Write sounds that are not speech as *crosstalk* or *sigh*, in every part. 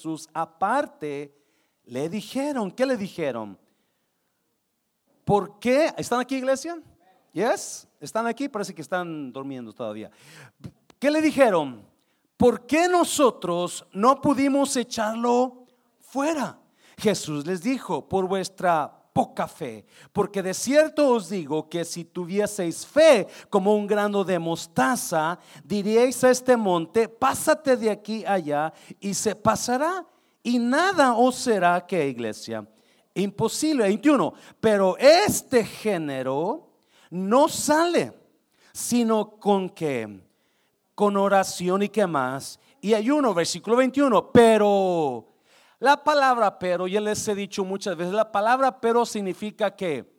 Jesús aparte, le dijeron, ¿qué le dijeron? ¿Por qué? ¿Están aquí, iglesia? ¿Yes? ¿Están aquí? Parece que están durmiendo todavía. ¿Qué le dijeron? ¿Por qué nosotros no pudimos echarlo fuera? Jesús les dijo, por vuestra poca fe, porque de cierto os digo que si tuvieseis fe como un grano de mostaza, diríais a este monte, pásate de aquí allá y se pasará y nada os será que iglesia. Imposible, 21. Pero este género no sale, sino con que, con oración y qué más, y ayuno, versículo 21. Pero la palabra pero, ya les he dicho muchas veces, la palabra pero significa que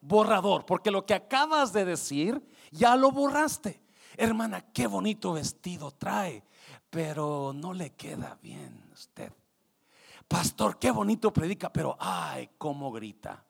borrador, porque lo que acabas de decir ya lo borraste. Hermana, qué bonito vestido trae, pero no le queda bien usted. Pastor, qué bonito predica, pero ay, cómo grita.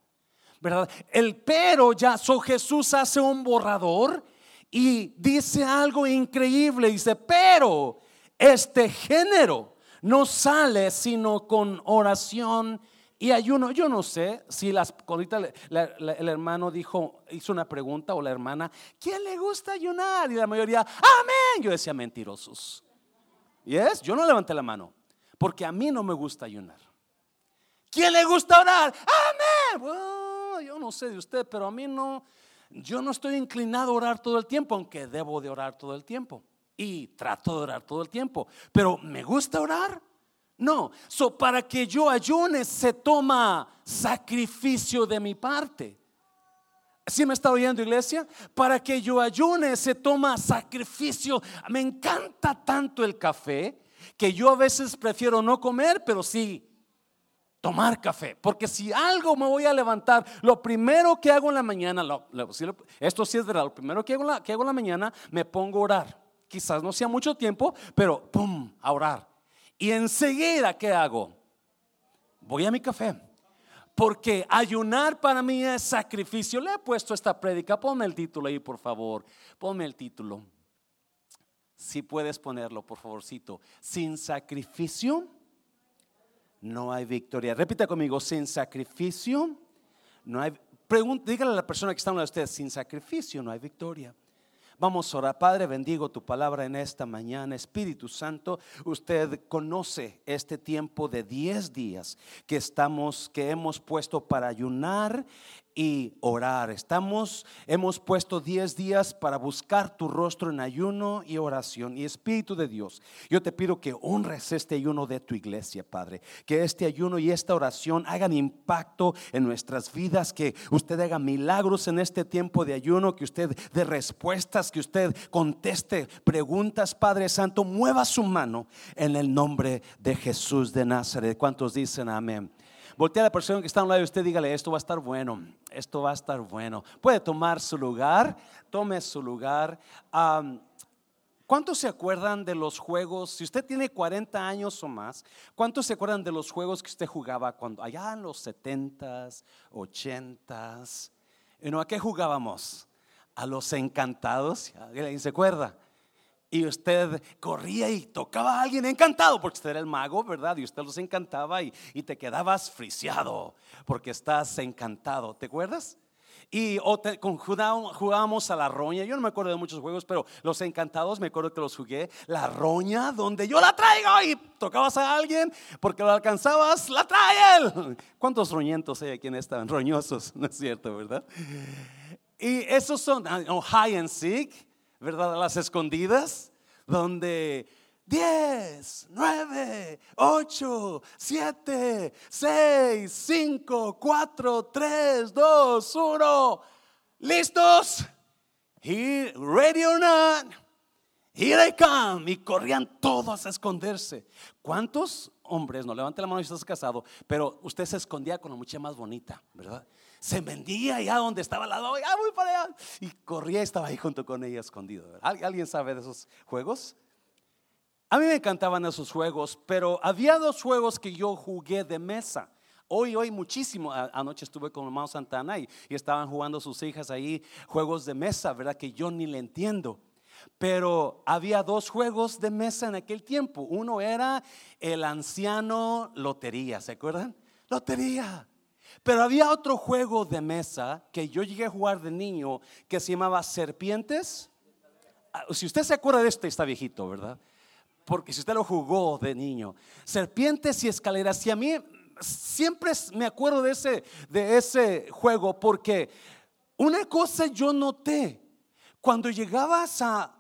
¿Verdad? El pero ya, so Jesús hace un borrador y dice algo increíble. Dice, pero este género no sale sino con oración y ayuno. Yo no sé si las, ahorita el hermano dijo, hizo una pregunta o la hermana, ¿quién le gusta ayunar? Y la mayoría, amén. Yo decía, mentirosos. ¿Y es? Yo no levanté la mano porque a mí no me gusta ayunar. ¿Quién le gusta orar? Amén. yo no sé de usted, pero a mí no, yo no estoy inclinado a orar todo el tiempo, aunque debo de orar todo el tiempo. Y trato de orar todo el tiempo. Pero ¿me gusta orar? No. So, para que yo ayune se toma sacrificio de mi parte. ¿Sí me está oyendo, iglesia? Para que yo ayune se toma sacrificio. Me encanta tanto el café que yo a veces prefiero no comer, pero sí tomar café. Porque si algo me voy a levantar, lo primero que hago en la mañana, esto sí es verdad, lo primero que hago, la, que hago en la mañana, me pongo a orar. Quizás no sea mucho tiempo, pero ¡pum! a orar. Y enseguida, ¿qué hago? Voy a mi café. Porque ayunar para mí es sacrificio. Le he puesto esta prédica. Ponme el título ahí, por favor. Ponme el título. Si puedes ponerlo, por favorcito. Sin sacrificio no hay victoria. Repita conmigo, sin sacrificio no hay... dígale a la persona que está hablando de usted, sin sacrificio no hay victoria. Vamos a orar. Padre, bendigo tu palabra en esta mañana. Espíritu Santo, usted conoce este tiempo de 10 días que estamos, que hemos puesto para ayunar y orar. Estamos, hemos puesto 10 días para buscar tu rostro en ayuno y oración. Y Espíritu de Dios, yo te pido que honres este ayuno de tu iglesia, Padre. Que este ayuno y esta oración hagan impacto en nuestras vidas. Que usted haga milagros en este tiempo de ayuno. Que usted dé respuestas. Que usted conteste preguntas, Padre Santo. Mueva su mano en el nombre de Jesús de Nazaret. ¿Cuántos dicen amén? Voltea a la persona que está a un lado de usted, dígale, esto va a estar bueno, esto va a estar bueno. Puede tomar su lugar, tome su lugar. ¿Cuántos se acuerdan de los juegos? Si usted tiene 40 años o más, ¿cuántos se acuerdan de los juegos que usted jugaba cuando allá en los 70s, 80s? ¿A qué jugábamos? A los encantados. ¿Alguien se acuerda? Y usted corría y tocaba a alguien encantado, porque usted era el mago, ¿verdad? Y usted los encantaba y, te quedabas friciado, porque estás encantado. ¿Te acuerdas? Y o jugábamos a la roña. Yo no me acuerdo de muchos juegos, pero los encantados me acuerdo que los jugué. La roña, donde yo la traigo y tocabas a alguien porque lo alcanzabas, la trae él. *laughs* ¿Cuántos roñentos hay aquí en esta? Roñosos, *laughs* ¿no es cierto, verdad? Y esos son ah, high and seek. ¿Verdad? Las escondidas, donde 10, 9, 8, 7, 6, 5, 4, 3, 2, 1. ¿Listos? Here, ready or not? Here I come. Y corrían todos a esconderse. ¿Cuántos hombres, no levante la mano si estás casado, pero usted se escondía con la muchacha más bonita, ¿verdad? Se vendía allá donde estaba la doy, ah. Y corría y estaba ahí junto con ella escondido. ¿Alguien sabe de esos juegos? A mí me encantaban esos juegos, pero había dos juegos que yo jugué de mesa. Hoy, hoy muchísimo. Anoche estuve con hermano Santana y, y estaban jugando sus hijas ahí juegos de mesa, ¿verdad? Que yo ni le entiendo. Pero había dos juegos de mesa en aquel tiempo. Uno era el anciano lotería, ¿se acuerdan? Lotería. Pero había otro juego de mesa que yo llegué a jugar de niño que se llamaba Serpientes. Ah, si usted se acuerda de este, está viejito, ¿verdad? Porque si usted lo jugó de niño. Serpientes y escaleras. Y a mí siempre me acuerdo de ese, de ese juego porque una cosa yo noté. Cuando llegabas a...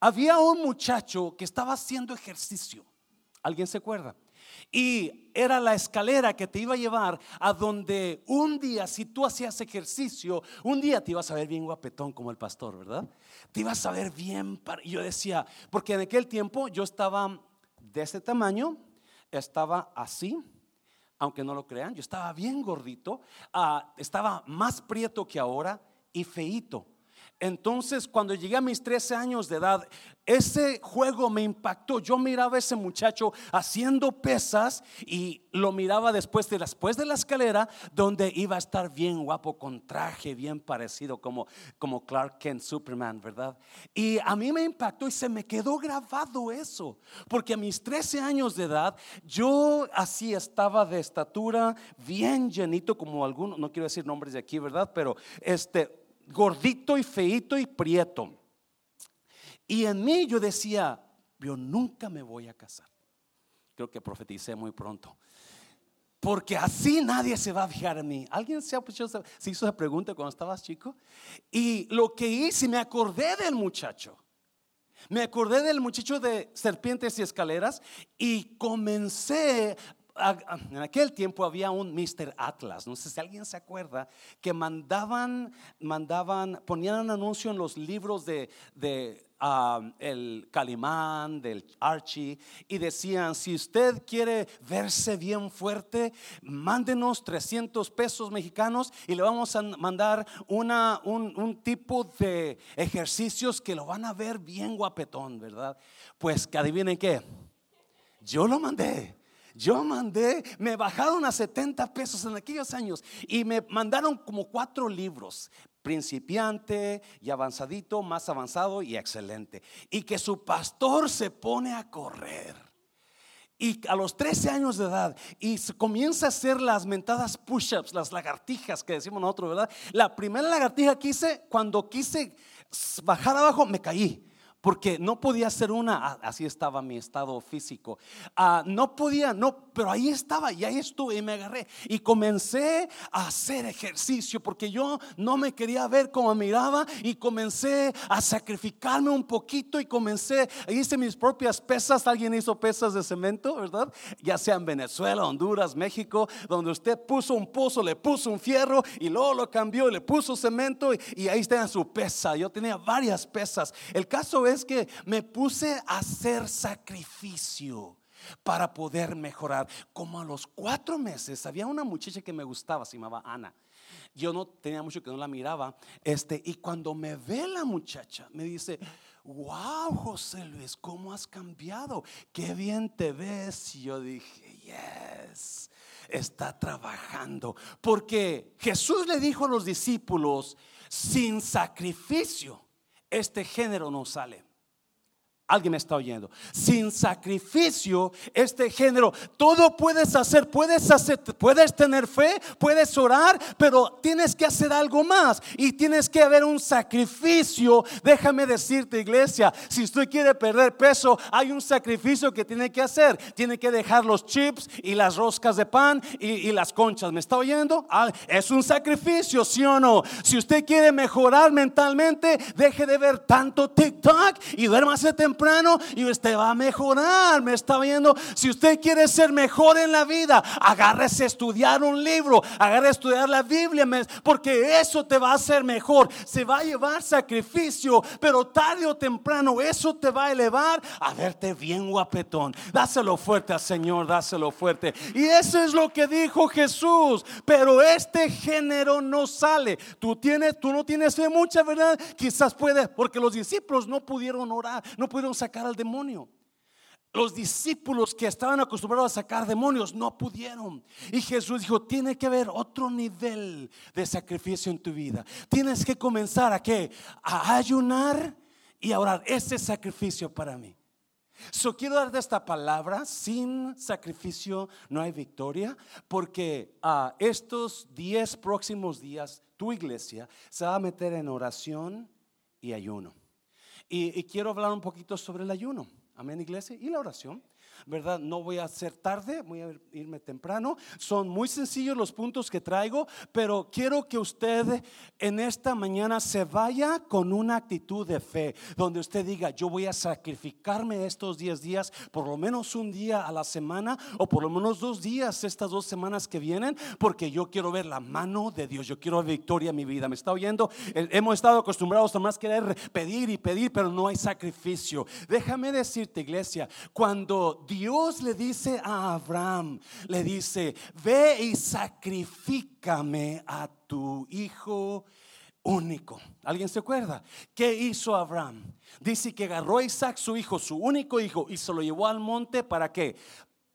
Había un muchacho que estaba haciendo ejercicio. ¿Alguien se acuerda? Y era la escalera que te iba a llevar a donde un día, si tú hacías ejercicio, un día te ibas a ver bien guapetón como el pastor, ¿verdad? Te ibas a ver bien. Y yo decía, porque en aquel tiempo yo estaba de ese tamaño, estaba así, aunque no lo crean, yo estaba bien gordito, ah, estaba más prieto que ahora y feito. Entonces, cuando llegué a mis 13 años de edad, ese juego me impactó. Yo miraba a ese muchacho haciendo pesas y lo miraba después de, después de la escalera, donde iba a estar bien guapo, con traje bien parecido como, como Clark Kent Superman, ¿verdad? Y a mí me impactó y se me quedó grabado eso, porque a mis 13 años de edad, yo así estaba de estatura, bien llenito, como algunos, no quiero decir nombres de aquí, ¿verdad? Pero este gordito y feito y prieto. Y en mí yo decía, yo nunca me voy a casar. Creo que profeticé muy pronto. Porque así nadie se va a fijar en mí. ¿Alguien se, se hizo esa pregunta cuando estabas chico? Y lo que hice, me acordé del muchacho. Me acordé del muchacho de serpientes y escaleras y comencé en aquel tiempo había un Mr. Atlas, no sé si alguien se acuerda, que mandaban, mandaban, ponían un anuncio en los libros de, um, el Calimán, del Archie, y decían, si usted quiere verse bien fuerte, mándenos 300 pesos mexicanos y le vamos a mandar una, un, un tipo de ejercicios que lo van a ver bien guapetón, ¿verdad? Pues que adivinen qué, yo lo mandé. Yo mandé, me bajaron a 70 pesos en aquellos años y me mandaron como cuatro libros, principiante y avanzadito, más avanzado y excelente. Y que su pastor se pone a correr. Y a los 13 años de edad, y comienza a hacer las mentadas push-ups, las lagartijas que decimos nosotros, ¿verdad? La primera lagartija que hice, cuando quise bajar abajo, me caí porque no podía ser una, así estaba mi estado físico, ah, no podía, no, pero ahí estaba y ahí estuve y me agarré y comencé a hacer ejercicio porque yo no me quería ver como miraba y comencé a sacrificarme un poquito y comencé, hice mis propias pesas, alguien hizo pesas de cemento, ¿verdad? Ya sea en Venezuela, Honduras, México, donde usted puso un pozo, le puso un fierro y luego lo cambió y le puso cemento y, y ahí está su pesa, yo tenía varias pesas. El caso es es que me puse a hacer sacrificio para poder mejorar. Como a los cuatro meses había una muchacha que me gustaba, se llamaba Ana. Yo no tenía mucho que no la miraba. Este, y cuando me ve la muchacha, me dice, wow, José Luis, ¿cómo has cambiado? Qué bien te ves. Y yo dije, yes, está trabajando. Porque Jesús le dijo a los discípulos, sin sacrificio, este género no sale. Alguien me está oyendo. Sin sacrificio, este género, todo puedes hacer, puedes hacer, puedes tener fe, puedes orar, pero tienes que hacer algo más y tienes que haber un sacrificio. Déjame decirte, iglesia, si usted quiere perder peso, hay un sacrificio que tiene que hacer. Tiene que dejar los chips y las roscas de pan y, las conchas. ¿Me está oyendo? Ah, es un sacrificio, ¿sí o no? Si usted quiere mejorar mentalmente, deje de ver tanto TikTok y duérmase temprano y usted va a mejorar. Me está viendo. Si usted quiere ser mejor en la vida, agárrese a estudiar un libro, agárrese a estudiar la Biblia, porque eso te va a hacer mejor. Se va a llevar sacrificio, pero tarde o temprano eso te va a elevar a verte bien guapetón. Dáselo fuerte al Señor, dáselo fuerte. Y eso es lo que dijo Jesús. Pero este género no sale. Tú tienes, tú no tienes mucha, ¿verdad? Quizás puede, porque los discípulos no pudieron orar, no pudieron sacar al demonio. Los discípulos que estaban acostumbrados a sacar demonios no pudieron. Y Jesús dijo, tiene que haber otro nivel de sacrificio en tu vida. Tienes que comenzar a qué? A ayunar y a orar. Ese sacrificio para mí. So quiero darte esta palabra, sin sacrificio no hay victoria, porque a ah, estos 10 próximos días tu iglesia se va a meter en oración y ayuno. Y, quiero hablar un poquito sobre el ayuno. Amén, iglesia, y la oración. ¿Verdad? No voy a ser tarde, voy a irme temprano. Son muy sencillos los puntos que traigo, pero quiero que usted en esta mañana se vaya con una actitud de fe, donde usted diga, yo voy a sacrificarme estos 10 días, por lo menos un día a la semana, o por lo menos dos días estas dos semanas que vienen, porque yo quiero ver la mano de Dios, yo quiero victoria en mi vida. ¿Me está oyendo? Hemos estado acostumbrados a más querer pedir y pedir, pero no hay sacrificio. Déjame decirte, iglesia, cuando Dios le dice a Abraham, le dice, ve y sacrifícame a tu hijo único. ¿Alguien se acuerda? ¿Qué hizo Abraham? Dice que agarró a Isaac, su hijo, su único hijo, y se lo llevó al monte para qué?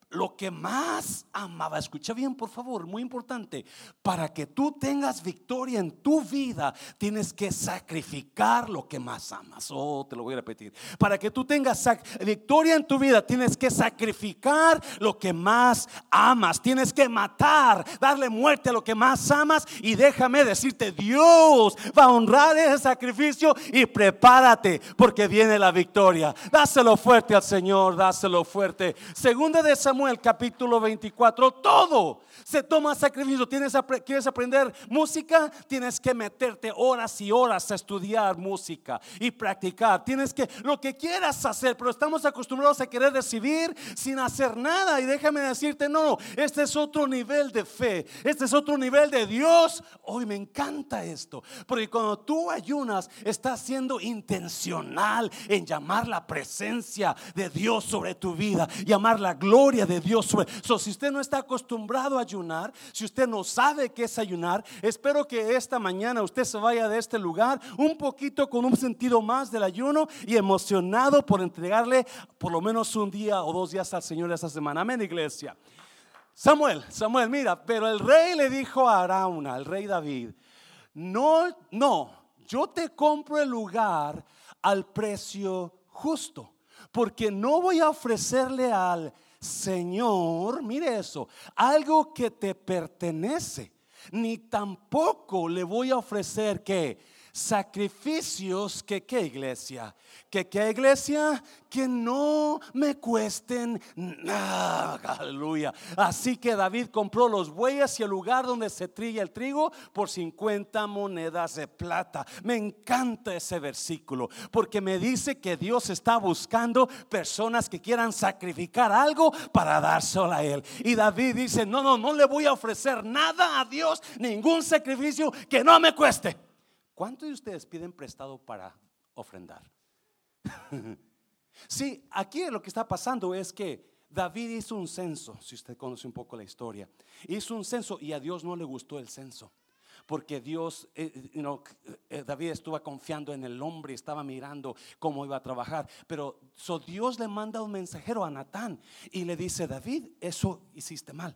Lo que más amaba, escucha bien por favor, muy importante, para que tú tengas victoria en tu vida, tienes que sacrificar lo que más amas. Oh, te lo voy a repetir. Para que tú tengas victoria en tu vida, tienes que sacrificar lo que más amas. Tienes que matar, darle muerte a lo que más amas. Y déjame decirte, Dios va a honrar ese sacrificio y prepárate porque viene la victoria. Dáselo fuerte al Señor, dáselo fuerte. Segunda de Samuel el capítulo 24, todo se toma sacrificio. ¿Tienes, ¿Quieres aprender música? Tienes que meterte horas y horas a estudiar música y practicar. Tienes que, lo que quieras hacer, pero estamos acostumbrados a querer recibir sin hacer nada. Y déjame decirte, no, este es otro nivel de fe, este es otro nivel de Dios. Hoy me encanta esto, porque cuando tú ayunas, estás siendo intencional en llamar la presencia de Dios sobre tu vida, llamar la gloria de Dios. So, si usted no está acostumbrado a ayunar, si usted no sabe qué es ayunar, espero que esta mañana usted se vaya de este lugar un poquito con un sentido más del ayuno y emocionado por entregarle por lo menos un día o dos días al Señor esta semana. Amén, iglesia. Samuel, Samuel, mira, pero el rey le dijo a Arauna, el rey David, no, no, yo te compro el lugar al precio justo, porque no voy a ofrecerle al Señor, mire eso, algo que te pertenece, ni tampoco le voy a ofrecer que sacrificios que qué iglesia, que qué iglesia, que no me cuesten nada, aleluya. Así que David compró los bueyes y el lugar donde se trilla el trigo por 50 monedas de plata. Me encanta ese versículo porque me dice que Dios está buscando personas que quieran sacrificar algo para dárselo a él. Y David dice, no, no, no le voy a ofrecer nada a Dios, ningún sacrificio que no me cueste. ¿Cuántos de ustedes piden prestado para ofrendar? *laughs* sí, aquí lo que está pasando es que David hizo un censo, si usted conoce un poco la historia, hizo un censo y a Dios no le gustó el censo. Porque Dios, eh, eh, David estuvo confiando en el hombre, estaba mirando cómo iba a trabajar. Pero so Dios le manda un mensajero a Natán y le dice: David, eso hiciste mal.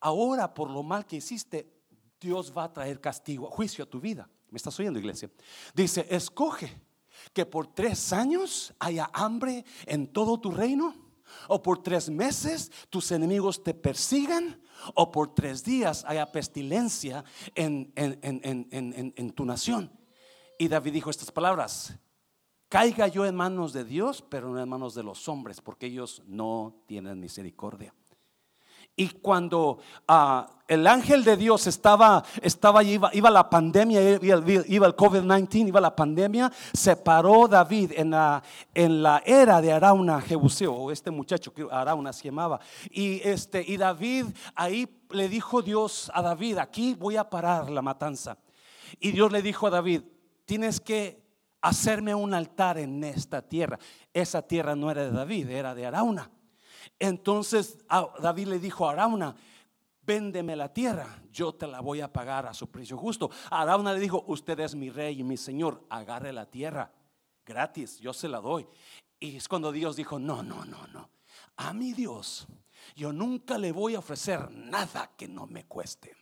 Ahora, por lo mal que hiciste, Dios va a traer castigo, juicio a tu vida. ¿Me estás oyendo, iglesia? Dice, escoge que por tres años haya hambre en todo tu reino, o por tres meses tus enemigos te persigan, o por tres días haya pestilencia en, en tu nación. Y David dijo estas palabras, caiga yo en manos de Dios, pero no en manos de los hombres, porque ellos no tienen misericordia. Y cuando ah, el ángel de Dios estaba, estaba iba, iba la pandemia, iba, el COVID-19, iba la pandemia, se paró David en la, en la era de Arauna Jebuseo, este muchacho que Arauna se llamaba. Y, este, y David, ahí le dijo Dios a David, aquí voy a parar la matanza. Y Dios le dijo a David, tienes que hacerme un altar en esta tierra. Esa tierra no era de David, era de Arauna. Entonces David le dijo a Arauna, véndeme la tierra, yo te la voy a pagar a su precio justo. Arauna le dijo, usted es mi rey y mi señor, agarre la tierra, gratis, yo se la doy. Y es cuando Dios dijo, no, no, no, no, a mi Dios yo nunca le voy a ofrecer nada que no me cueste.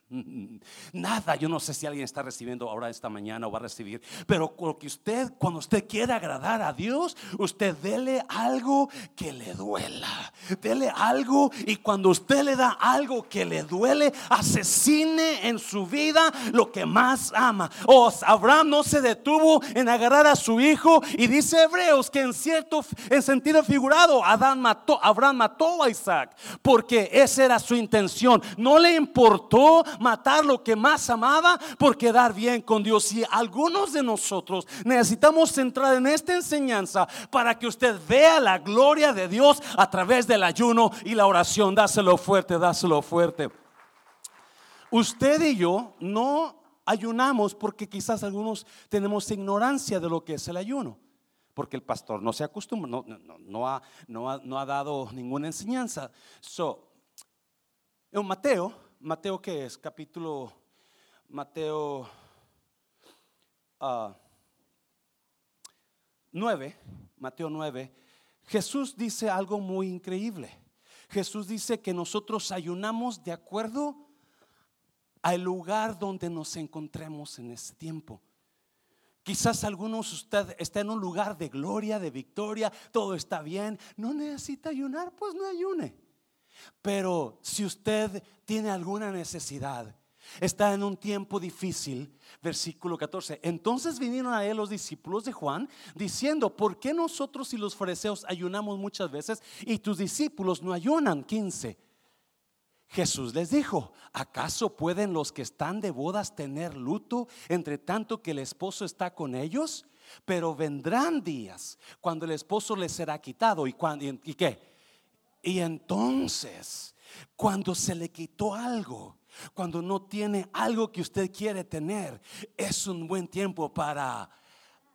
Nada, yo no sé si alguien está recibiendo ahora esta mañana o va a recibir, pero que usted, cuando usted quiere agradar a Dios, usted dele algo que le duela, dele algo y cuando usted le da algo que le duele, asesine en su vida lo que más ama. O Abraham no se detuvo en agarrar a su hijo y dice Hebreos que en cierto, en sentido figurado, Adán mató, Abraham mató a Isaac porque esa era su intención. No le importó matar lo que más amaba por quedar bien con Dios. Y algunos de nosotros necesitamos centrar en esta enseñanza para que usted vea la gloria de Dios a través del ayuno y la oración. Dáselo fuerte, dáselo fuerte. Usted y yo no ayunamos porque quizás algunos tenemos ignorancia de lo que es el ayuno porque el pastor no se acostumbra, no, no, ha, no, ha, no ha, dado ninguna enseñanza. So, en Mateo, Mateo qué es? Capítulo, Mateo 9, ah, Mateo 9, Jesús dice algo muy increíble. Jesús dice que nosotros ayunamos de acuerdo al lugar donde nos encontremos en ese tiempo. Quizás algunos usted está en un lugar de gloria, de victoria, todo está bien, no necesita ayunar, pues no ayune. Pero si usted tiene alguna necesidad, está en un tiempo difícil, versículo 14, entonces vinieron a él los discípulos de Juan diciendo, ¿por qué nosotros y los fariseos ayunamos muchas veces y tus discípulos no ayunan? 15. Jesús les dijo, ¿acaso pueden los que están de bodas tener luto entre tanto que el esposo está con ellos? Pero vendrán días cuando el esposo les será quitado. ¿Y, cuando, y, qué? Y entonces, cuando se le quitó algo, cuando no tiene algo que usted quiere tener, es un buen tiempo para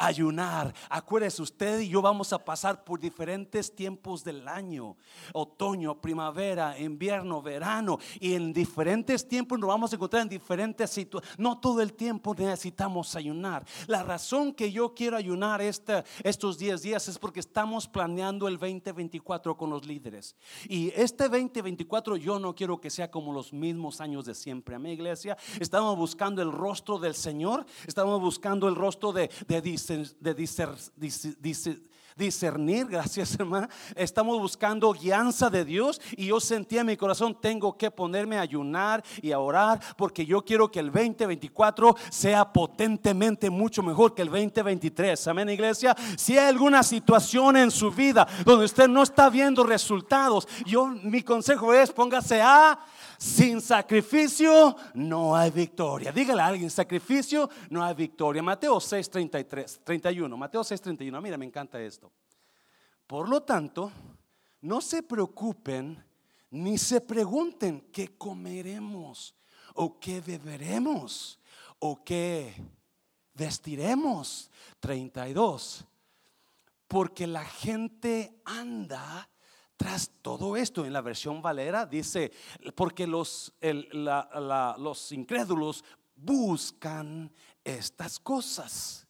ayunar. Acuérdese, usted y yo vamos a pasar por diferentes tiempos del año, otoño, primavera, invierno, verano, y en diferentes tiempos nos vamos a encontrar en diferentes situaciones. No todo el tiempo necesitamos ayunar. La razón que yo quiero ayunar este, estos 10 días es porque estamos planeando el 2024 con los líderes. Y este 2024 yo no quiero que sea como los mismos años de siempre. A mi iglesia estamos buscando el rostro del Señor, estamos buscando el rostro de, de de discernir, *laughs* gracias hermana. Estamos buscando guianza de Dios y yo sentí en mi corazón, tengo que ponerme a ayunar y a orar porque yo quiero que el 2024 sea potentemente mucho mejor que el 2023. Amén, iglesia. Si hay alguna situación en su vida donde usted no está viendo resultados, yo mi consejo es póngase a sin sacrificio no hay victoria. Dígale a alguien, sacrificio no hay victoria. Mateo 6, 33, 31. Mateo 6, 31. Mira, me encanta esto. Por lo tanto, no se preocupen ni se pregunten qué comeremos o qué beberemos o qué vestiremos. 32. Porque la gente anda tras todo esto, en la versión Valera dice, porque los, los incrédulos buscan estas cosas.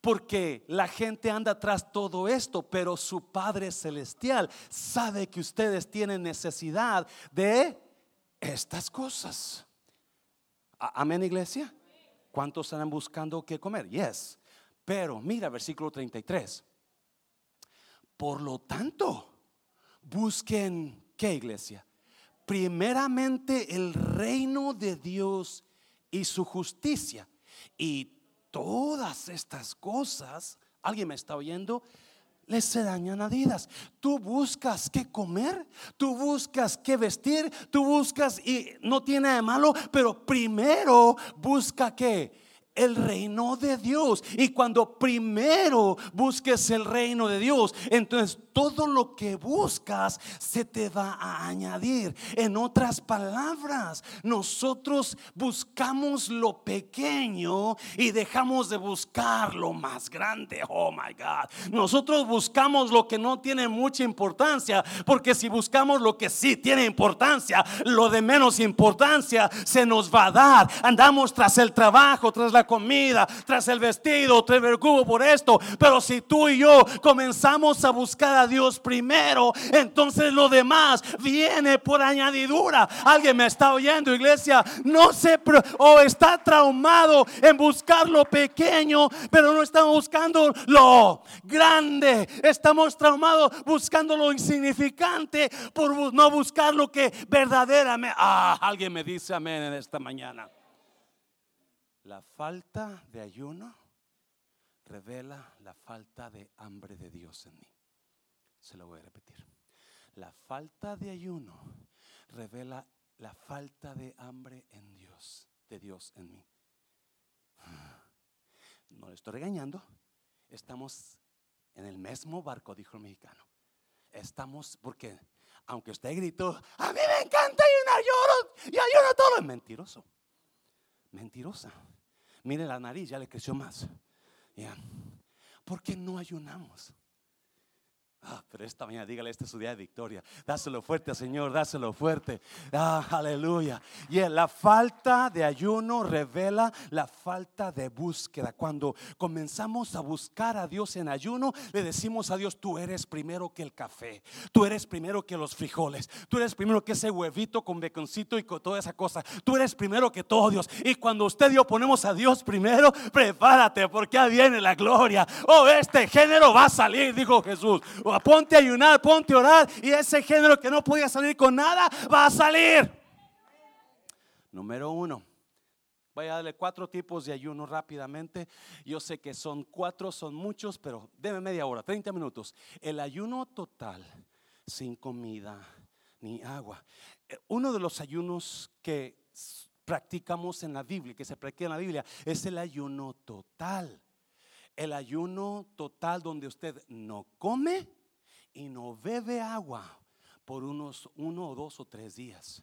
Porque la gente anda tras todo esto, pero su Padre Celestial sabe que ustedes tienen necesidad de estas cosas. Amén, iglesia. ¿Cuántos están buscando qué comer? Yes. Pero mira, versículo 33. Por lo tanto, busquen, ¿qué iglesia? Primeramente el reino de Dios y su justicia. Y todas estas cosas, ¿alguien me está oyendo? les serán añadidas. Tú buscas qué comer, tú buscas qué vestir, tú buscas y no tiene de malo, pero primero busca qué el reino de Dios. Y cuando primero busques el reino de Dios, entonces todo lo que buscas se te va a añadir. En otras palabras, nosotros buscamos lo pequeño y dejamos de buscar lo más grande. Oh my God. Nosotros buscamos lo que no tiene mucha importancia, porque si buscamos lo que sí tiene importancia, lo de menos importancia se nos va a dar. Andamos tras el trabajo, tras la comida, tras el vestido, te preocupo por esto. Pero si tú y yo comenzamos a buscar a Dios primero, entonces lo demás viene por añadidura. Alguien me está oyendo, iglesia. No se o está traumado en buscar lo pequeño, pero no estamos buscando lo grande. Estamos traumados buscando lo insignificante por no buscar lo que verdaderamente. Ah, alguien me dice amén en esta mañana. La falta de ayuno revela la falta de hambre de Dios en mí. Se lo voy a repetir. La falta de ayuno revela la falta de hambre en Dios, de Dios en mí. *sighs* No le estoy regañando. Estamos en el mismo barco, dijo el mexicano. Estamos, porque aunque usted gritó, a mí me encanta ayunar, lloro y ayuno todo, es mentiroso. Mentirosa. Mire la nariz, ya le creció más. Ya. ¿Por qué no ayunamos? Ah, pero esta mañana dígale, este es su día de victoria. Dáselo fuerte, Señor, dáselo fuerte. Ah, aleluya. Y la falta de ayuno revela la falta de búsqueda. Cuando comenzamos a buscar a Dios en ayuno, le decimos a Dios, tú eres primero que el café, tú eres primero que los frijoles, tú eres primero que ese huevito con beconcito y con toda esa cosa. Tú eres primero que todo Dios. Y cuando usted y yo ponemos a Dios primero, prepárate porque ya viene la gloria. Oh, este género va a salir, dijo Jesús ponte a ayunar, ponte a orar y ese género que no podía salir con nada va a salir. Número uno. Voy a darle cuatro tipos de ayuno rápidamente. Yo sé que son cuatro, son muchos, pero deme media hora, 30 minutos. El ayuno total, sin comida ni agua. Eh, uno de los ayunos que practicamos en la Biblia, que se practica en la Biblia, es el ayuno total. El ayuno total donde usted no come y no bebe agua por unos uno o dos o tres días.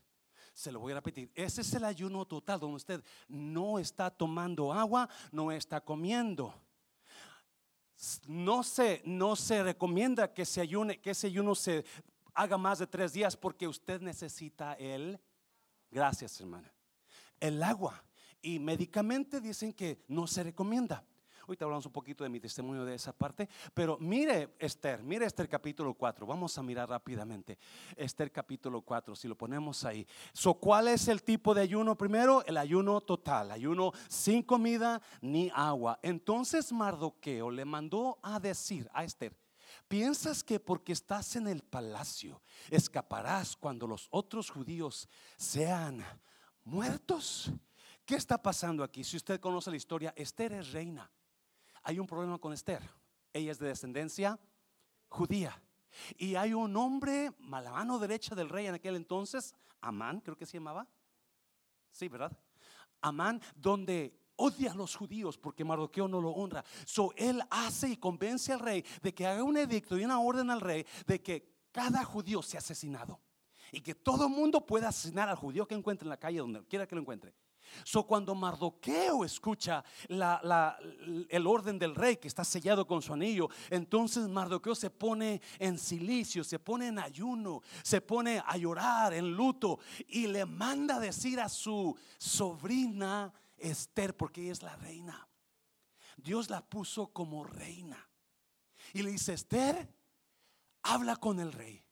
Se lo voy a repetir. Ese es el ayuno total donde usted no está tomando agua, no está comiendo. No se, no se recomienda que se ayune, que ese ayuno se haga más de tres días porque usted necesita el, gracias hermana, el agua. Y médicamente dicen que no se recomienda. Ahorita hablamos un poquito de mi testimonio de esa parte, pero mire Esther, mire Esther capítulo 4, vamos a mirar rápidamente. Esther capítulo 4, si lo ponemos ahí. So, ¿Cuál es el tipo de ayuno? Primero, el ayuno total, ayuno sin comida ni agua. Entonces Mardoqueo le mandó a decir a Esther, ¿Piensas que porque estás en el palacio escaparás cuando los otros judíos sean muertos? ¿Qué está pasando aquí? Si usted conoce la historia, Esther es reina hay un problema con Esther. Ella es de descendencia judía. Y hay un hombre a la mano derecha del rey en aquel entonces, Amán, creo que se llamaba. Sí, ¿verdad? Amán, donde odia a los judíos porque Mardoqueo no lo honra. So él hace y convence al rey de que haga un edicto y una orden al rey de que cada judío sea asesinado y que todo mundo pueda asesinar al judío que encuentre en la calle donde quiera que lo encuentre. So cuando Mardoqueo escucha el orden del rey que está sellado con su anillo, entonces Mardoqueo se pone en silicio, se pone en ayuno, se pone a llorar en luto y le manda decir a su sobrina Esther, porque ella es la reina. Dios la puso como reina. Y le dice, Esther, habla con el rey.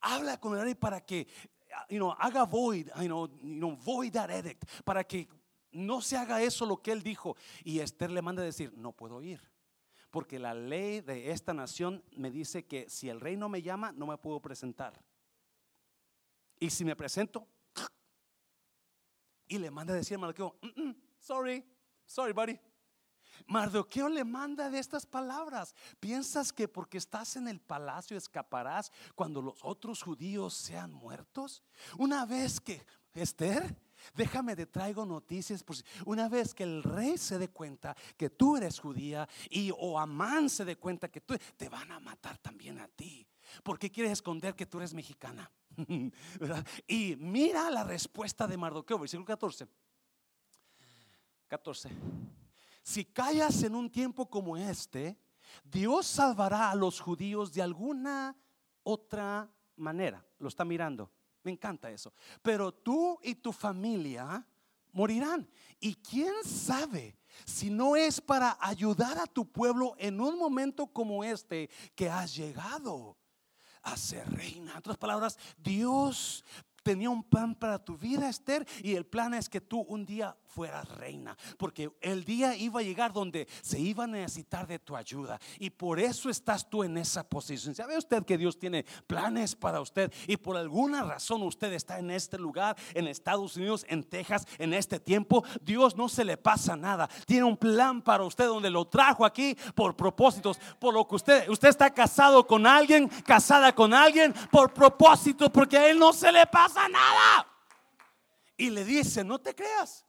Habla con el rey para que you know, haga void, you know, void that edict, para que no se haga eso lo que él dijo. Y Esther le manda a decir, no puedo ir. Porque la ley de esta nación me dice que si el rey no me llama, no me puedo presentar. Y si me presento, y le manda a decir a mm, mm, sorry, sorry, buddy. Mardoqueo le manda de estas palabras. ¿Piensas que porque estás en el palacio escaparás cuando los otros judíos sean muertos? Una vez que, Esther, déjame te traigo noticias. Pues, una vez que el rey se dé cuenta que tú eres judía y o Amán se dé cuenta que tú, te van a matar también a ti. ¿Por qué quieres esconder que tú eres mexicana? *laughs* y mira la respuesta de Mardoqueo, versículo 14. 14. Si callas en un tiempo como este, Dios salvará a los judíos de alguna otra manera. Lo está mirando. Me encanta eso. Pero tú y tu familia morirán. Y quién sabe si no es para ayudar a tu pueblo en un momento como este que has llegado a ser reina? En otras palabras, Dios tenía un plan para tu vida, Esther, y el plan es que tú un día fueras reina, porque el día iba a llegar donde se iba a necesitar de tu ayuda, y por eso estás tú en esa posición. ¿Sabe usted que Dios tiene planes para usted? Y por alguna razón usted está en este lugar, en Estados Unidos, en Texas, en este tiempo. Dios no se le pasa nada. Tiene un plan para usted donde lo trajo aquí por propósitos, por lo que usted, usted está casado con alguien, casada con alguien, por propósito, porque a él no se le pasa nada. Y le dice, no te creas.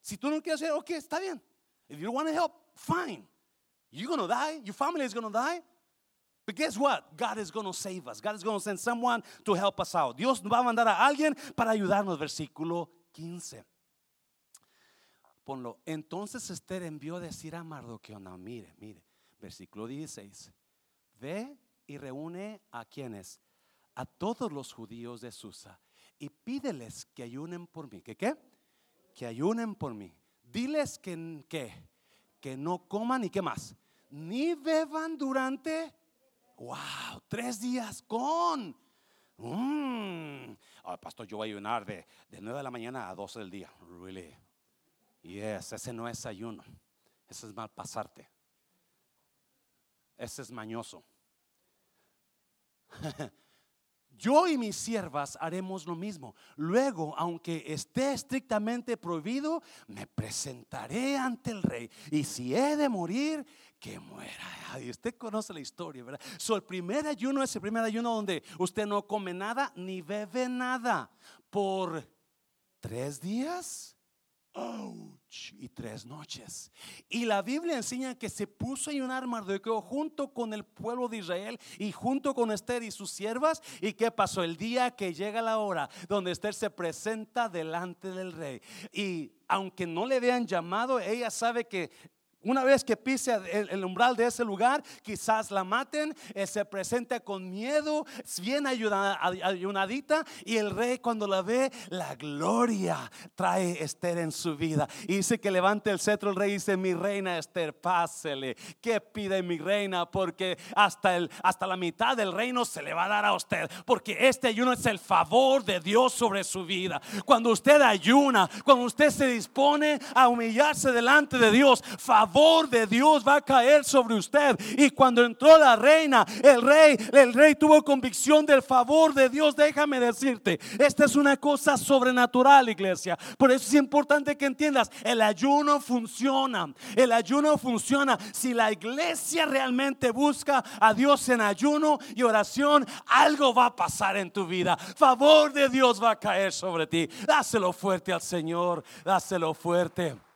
Si tú no quieres hacer, ok, está bien. If you want to help, fine. You're going to die. Your family is going to die. But guess what? God is going to save us. God is going to send someone to help us out. Dios va a mandar a alguien para ayudarnos. Versículo 15. Ponlo. Entonces Esther envió a decir a Mardoqueo, no, mire, mire. Versículo 16. Ve y reúne a quienes? A todos los judíos de Susa y pídeles que ayunen por mí. ¿Qué qué? Que ayunen por mí. Diles que, que, que no coman y qué más. Ni beban durante, wow, tres días con. Mmm. pastor, yo voy a ayunar de, de 9 de la mañana a 12 del día. Really? Yes, ese no es ayuno. Ese es mal pasarte. Ese es mañoso. *laughs* Yo y mis siervas haremos lo mismo. Luego, aunque esté estrictamente prohibido, me presentaré ante el rey. Y si he de morir, que muera. Y usted conoce la historia, ¿verdad? So, el primer ayuno es el primer ayuno donde usted no come nada ni bebe nada por tres días y tres noches. Y la Biblia enseña que se puso a ayunar Mardoqueo junto con el pueblo de Israel y junto con Esther y sus siervas. ¿Y qué pasó? El día que llega la hora donde Esther se presenta delante del rey. Y aunque no le habían llamado, ella sabe que una vez que pise el, umbral de ese lugar, quizás la maten, eh, se presente con miedo, bien ayunadita, y el rey cuando la ve, la gloria trae Esther en su vida. Y dice que levante el cetro el rey y dice, mi reina Esther, pásele. ¿Qué pide mi reina? Porque hasta, el, hasta la mitad del reino se le va a dar a usted. Porque este ayuno es el favor de Dios sobre su vida. Cuando usted ayuna, cuando usted se dispone a humillarse delante de Dios, favor favor de Dios va a caer sobre usted. Y cuando entró la reina, el rey, el rey tuvo convicción del favor de Dios. Déjame decirte, esta es una cosa sobrenatural, iglesia. Por eso es importante que entiendas, el ayuno funciona. El ayuno funciona. Si la iglesia realmente busca a Dios en ayuno y oración, algo va a pasar en tu vida. Favor de Dios va a caer sobre ti. Dáselo fuerte al Señor. Dáselo fuerte.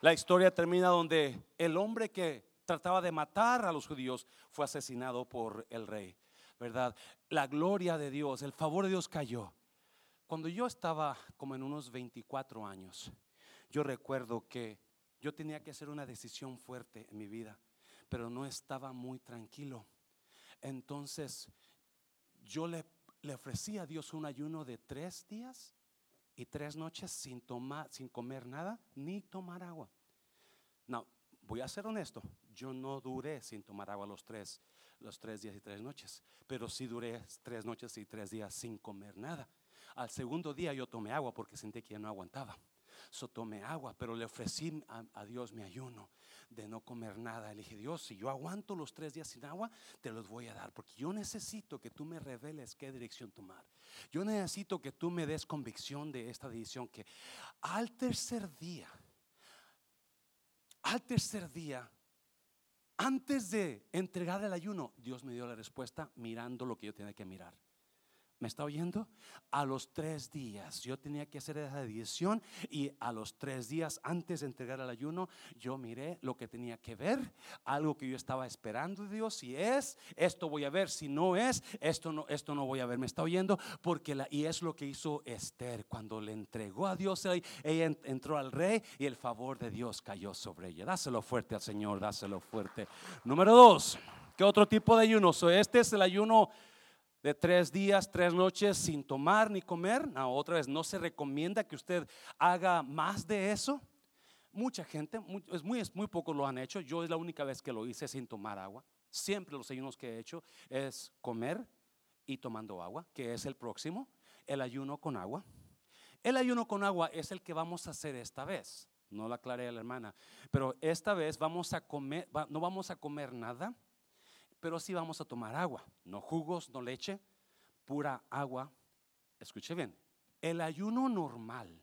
La historia termina donde el hombre que trataba de matar a los judíos fue asesinado por el rey, ¿verdad? La gloria de Dios, el favor de Dios cayó. Cuando yo estaba como en unos 24 años, yo recuerdo que yo tenía que hacer una decisión fuerte en mi vida, pero no estaba muy tranquilo. Entonces, yo le, le ofrecí a Dios un ayuno de tres días y tres noches sin tomar, sin comer nada, ni tomar agua. No, voy a ser honesto, yo no duré sin tomar agua los tres, los tres días y tres noches, pero sí duré tres noches y tres días sin comer nada. Al segundo día yo tomé agua porque sentí que ya no aguantaba. So tomé agua, pero le ofrecí a, a, Dios mi ayuno de no comer nada. Le dije, Dios, si yo aguanto los tres días sin agua, te los voy a dar, porque yo necesito que tú me reveles qué dirección tomar. Yo necesito que tú me des convicción de esta decisión que al tercer día, al tercer día, antes de entregar el ayuno, Dios me dio la respuesta mirando lo que yo tenía que mirar. ¿Me está oyendo? A los tres días yo tenía que hacer esa decisión y a los tres días antes de entregar el ayuno yo miré lo que tenía que ver, algo que yo estaba esperando de Dios. Si es, esto voy a ver. Si no es, esto no, esto no voy a ver. ¿Me está oyendo? Porque la, y es lo que hizo Esther cuando le entregó a Dios. Ella entró al rey y el favor de Dios cayó sobre ella. Dáselo fuerte al Señor, dáselo fuerte. Número dos, ¿qué otro tipo de ayuno? este es el ayuno de tres días, tres noches sin tomar ni comer. No, otra vez, no se recomienda que usted haga más de eso. Mucha gente, muy, es muy poco lo han hecho. Yo es la única vez que lo hice sin tomar agua. Siempre los ayunos que he hecho es comer y tomando agua, que es el próximo, el ayuno con agua. El ayuno con agua es el que vamos a hacer esta vez. No la aclaré a la hermana, pero esta vez vamos a comer, no vamos a comer nada, pero sí vamos a tomar agua, no jugos, no leche, pura agua. Escuche bien, el ayuno normal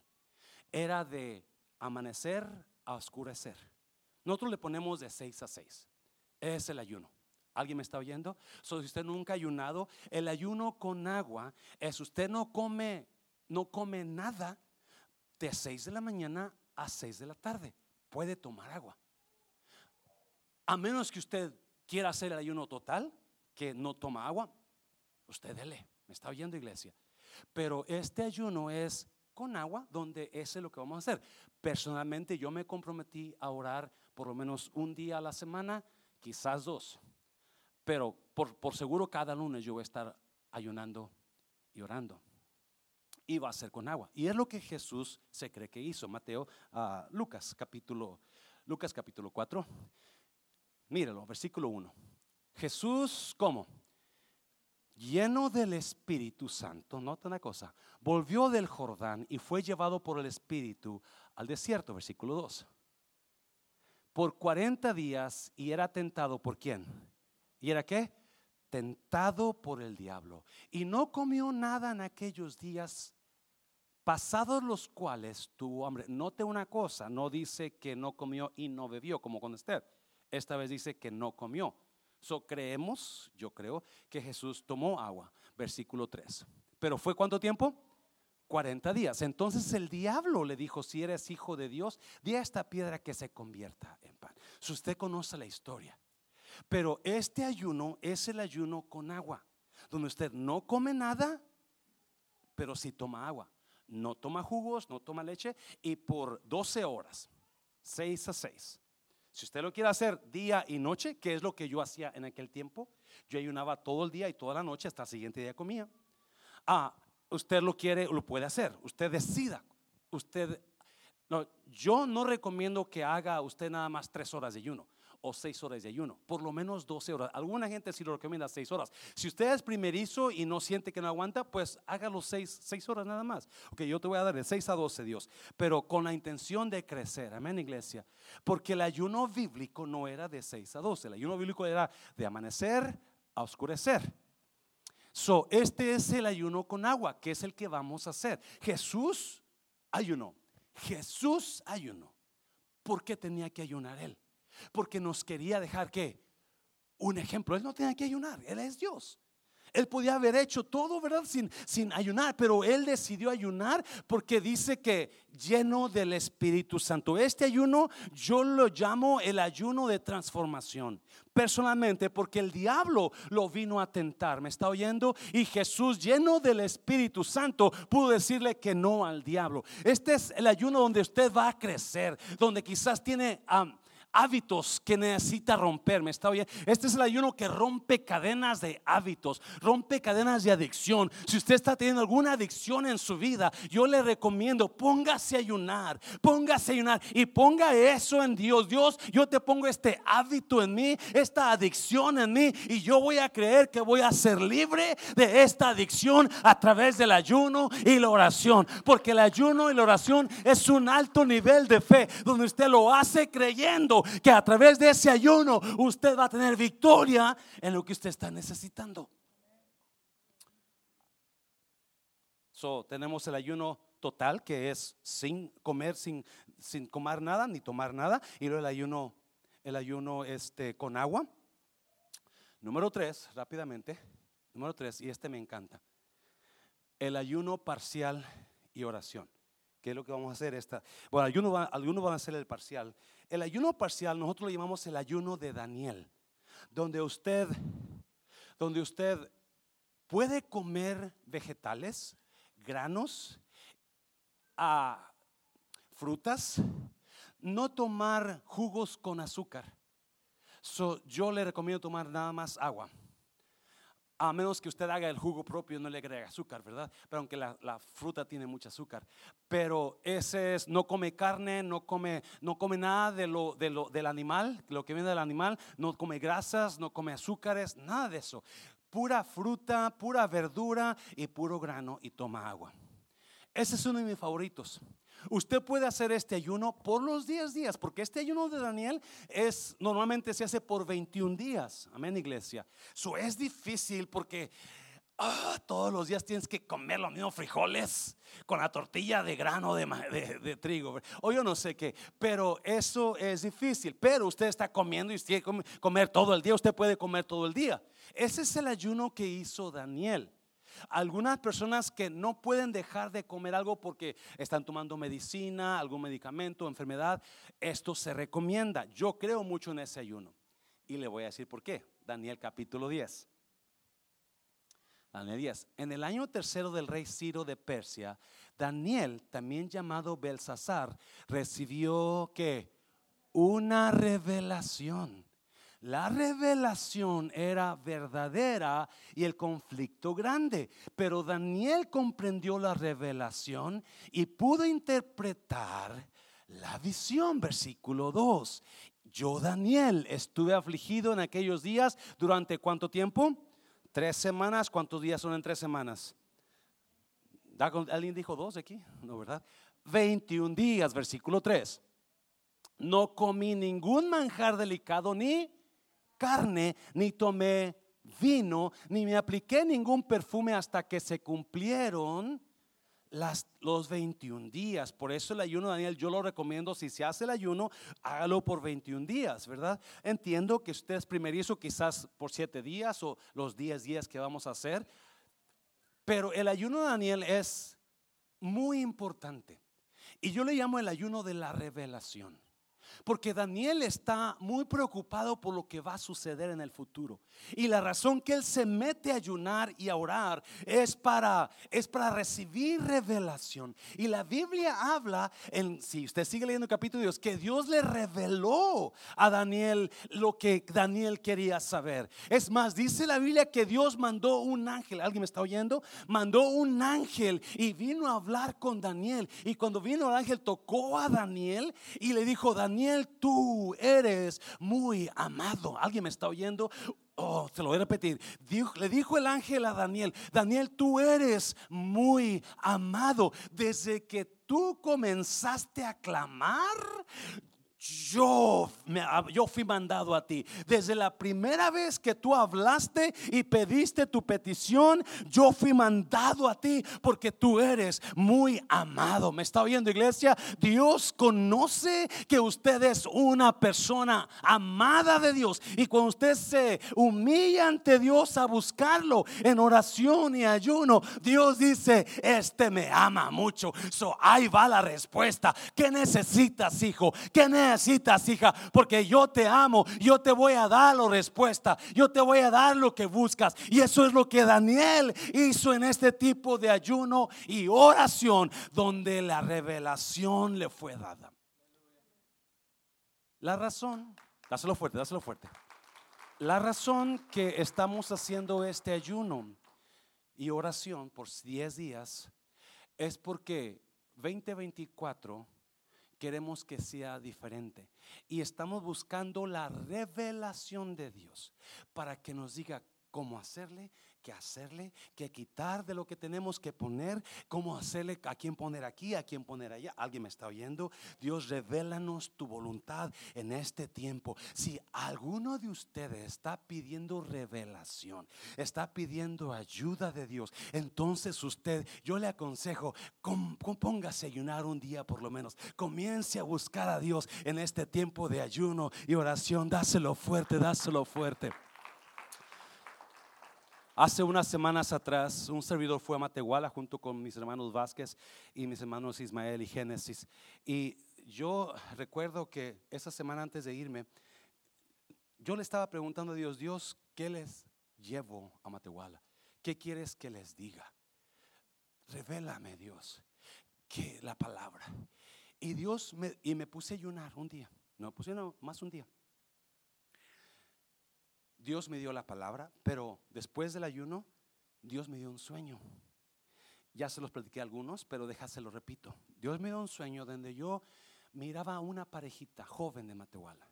era de amanecer a oscurecer. Nosotros le ponemos de 6 a 6. Es el ayuno. ¿Alguien me está oyendo? So, si usted nunca ha ayunado, el ayuno con agua es usted no come, no come nada de 6 de la mañana a 6 de la tarde. Puede tomar agua. A menos que usted quiera hacer el ayuno total, que no toma agua, usted dele. ¿Me está oyendo, iglesia? Pero este ayuno es con agua, donde ese es lo que vamos a hacer. Personalmente yo me comprometí a orar por lo menos un día a la semana, quizás dos. Pero por, por seguro cada lunes yo voy a estar ayunando y orando. Y va a ser con agua. Y es lo que Jesús se cree que hizo. Mateo, uh, Lucas capítulo, Lucas capítulo 4. Míralo, versículo 1. Jesús, ¿cómo? lleno del Espíritu Santo, nota una cosa, volvió del Jordán y fue llevado por el Espíritu al desierto, versículo 2. Por 40 días y era tentado por quién? ¿Y era qué? Tentado por el diablo. Y no comió nada en aquellos días pasados los cuales tuvo hambre. Note una cosa, no dice que no comió y no bebió como con Esther. Esta vez dice que no comió So creemos, yo creo, que Jesús tomó agua. Versículo 3. Pero fue cuánto tiempo? 40 días. Entonces el diablo le dijo, si eres hijo de Dios, di a esta piedra que se convierta en pan. Si usted conoce la historia. Pero este ayuno es el ayuno con agua, donde usted no come nada, pero sí toma agua. No toma jugos, no toma leche y por 12 horas, 6 a 6, si usted lo quiere hacer día y noche, que es lo que yo hacía en aquel tiempo, yo ayunaba todo el día y toda la noche hasta el siguiente día comía. Ah, usted lo quiere, lo puede hacer. Usted decida. Usted, no, yo no recomiendo que haga usted nada más tres horas de ayuno o seis horas de ayuno, por lo menos 12 horas. Alguna gente sí lo recomienda seis horas. Si usted es primerizo y no siente que no aguanta, pues hágalo seis, seis horas nada más. Ok, yo te voy a dar de 6 a 12, Dios, pero con la intención de crecer. Amén, iglesia. Porque el ayuno bíblico no era de 6 a 12, el ayuno bíblico era de amanecer a oscurecer. So, este es el ayuno con agua, que es el que vamos a hacer. Jesús ayunó. Jesús ayunó. ¿Por qué tenía que ayunar él? Porque nos quería dejar que un ejemplo. Él no tenía que ayunar, Él es Dios. Él podía haber hecho todo, ¿verdad? Sin, sin ayunar, pero él decidió ayunar porque dice que lleno del Espíritu Santo. Este ayuno yo lo llamo el ayuno de transformación. Personalmente, porque el diablo lo vino a tentar, ¿me está oyendo? Y Jesús, lleno del Espíritu Santo, pudo decirle que no al diablo. Este es el ayuno donde usted va a crecer, donde quizás tiene hábitos que necesita romper. ¿Me está oyendo? Este es el ayuno que rompe cadenas de hábitos, rompe cadenas de adicción. Si usted está teniendo alguna adicción en su vida, yo le recomiendo, póngase a ayunar, póngase a ayunar y ponga eso en Dios. Dios, yo te pongo este hábito en mí, esta adicción en mí y yo voy a creer que voy a ser libre de esta adicción a través del ayuno y la oración. Porque el ayuno y la oración es un alto nivel de fe donde usted lo hace creyendo que a través de ese ayuno usted va a tener victoria en lo que usted está necesitando. So, tenemos el ayuno total que es sin comer, sin, sin comer nada ni tomar nada. Y luego el ayuno, el ayuno este, con agua. Número tres, rápidamente. Número tres, y este me encanta. El ayuno parcial y oración. ¿Qué es lo que vamos a hacer? Esta? Bueno, algunos, van a hacer el parcial. El ayuno parcial nosotros lo llamamos el ayuno de Daniel, donde usted, donde usted puede comer vegetales, granos, ah, frutas, no tomar jugos con azúcar. yo le recomiendo tomar nada más agua. A menos que usted haga el jugo propio, no le agrega azúcar, ¿verdad? Pero aunque la, la, fruta tiene mucho azúcar. Pero ese es, no come carne, no come, no come nada de lo, de lo, del animal, lo que viene del animal, no come grasas, no come azúcares, nada de eso. Pura fruta, pura verdura y puro grano y toma agua. Ese es uno de mis favoritos. Usted puede hacer este ayuno por los 10 días, porque este ayuno de Daniel es normalmente se hace por 21 días. Amén, iglesia. Eso es difícil porque ah, todos los días tienes que comer los mismos frijoles con la tortilla de grano de, de, trigo. O yo no sé qué, pero eso es difícil. Pero usted está comiendo y que comer todo el día. Usted puede comer todo el día. Ese es el ayuno que hizo Daniel. Algunas personas que no pueden dejar de comer algo porque están tomando medicina, algún medicamento, enfermedad, esto se recomienda. Yo creo mucho en ese ayuno. Y le voy a decir por qué. Daniel capítulo 10. Daniel 10. En el año tercero del rey Ciro de Persia, Daniel, también llamado Belsasar, recibió que una revelación la revelación era verdadera y el conflicto grande, pero Daniel comprendió la revelación y pudo interpretar la visión, versículo 2. Yo, Daniel, estuve afligido en aquellos días durante cuánto tiempo? Tres semanas. ¿Cuántos días son en tres semanas? ¿Alguien dijo dos aquí? No, ¿verdad? 21 días, versículo 3. No comí ningún manjar delicado ni carne, ni tomé vino, ni me apliqué ningún perfume hasta que se cumplieron los 21 días. Por eso el ayuno, Daniel, yo lo recomiendo, si se hace el ayuno, hágalo por 21 días, ¿verdad? Entiendo que usted es primerizo quizás por 7 días o los 10 días que vamos a hacer, pero el ayuno Daniel es muy importante. Y yo le llamo el ayuno de la revelación. Porque Daniel está muy preocupado por lo que va a suceder en el futuro. Y la razón que él se mete a ayunar y a orar es para, es para recibir revelación. Y la Biblia habla, en, si usted sigue leyendo el capítulo de Dios, que Dios le reveló a Daniel lo que Daniel quería saber. Es más, dice la Biblia que Dios mandó un ángel. ¿Alguien me está oyendo? Mandó un ángel y vino a hablar con Daniel. Y cuando vino el ángel tocó a Daniel y le dijo, Daniel, Daniel, tú eres muy amado. ¿Alguien me está oyendo? Oh, te lo voy a repetir. le dijo el ángel a Daniel, Daniel, tú eres muy amado. Desde que tú comenzaste a clamar, yo, me, yo fui mandado a ti. Desde la primera vez que tú hablaste y pediste tu petición, yo fui mandado a ti porque tú eres muy amado. ¿Me está oyendo iglesia? Dios conoce que usted es una persona amada de Dios. Y cuando usted se humilla ante Dios a buscarlo en oración y ayuno, Dios dice, este me ama mucho. So, ahí va la respuesta. ¿Qué necesitas, hijo? ¿Qué necesitas? Necesitas, hija, porque yo te amo, yo te voy a dar la respuesta, yo te voy a dar lo que buscas. Y eso es lo que Daniel hizo en este tipo de ayuno y oración, donde la revelación le fue dada. La razón, dáselo fuerte, dáselo fuerte. La razón que estamos haciendo este ayuno y oración por 10 días es porque 2024 queremos que sea diferente. Y estamos buscando la revelación de Dios para que nos diga cómo hacerle, qué hacerle, qué quitar de lo que tenemos que poner, cómo hacerle, a quién poner aquí, a quién poner allá. ¿Alguien me está oyendo? Dios, revélanos tu voluntad en este tiempo. Si alguno de ustedes está pidiendo revelación, está pidiendo ayuda de Dios, entonces usted, yo le aconsejo, póngase a ayunar un día por lo menos. Comience a buscar a Dios en este tiempo de ayuno y oración. Dáselo fuerte, dáselo fuerte. Hace unas semanas atrás, un servidor fue a Matehuala junto con mis hermanos Vázquez y mis hermanos Ismael y Génesis. Y yo recuerdo que esa semana antes de irme, yo le estaba preguntando a Dios, Dios, ¿qué les llevo a Matehuala? ¿Qué quieres que les diga? Revélame, Dios, que la palabra. Y Dios me, y me puse a ayunar un día. No, puse no, más un día. Dios me dio la palabra, pero después del ayuno, Dios me dio un sueño. Ya se los platiqué a algunos, pero lo repito. Dios me dio un sueño donde yo miraba a una parejita joven de Matehuala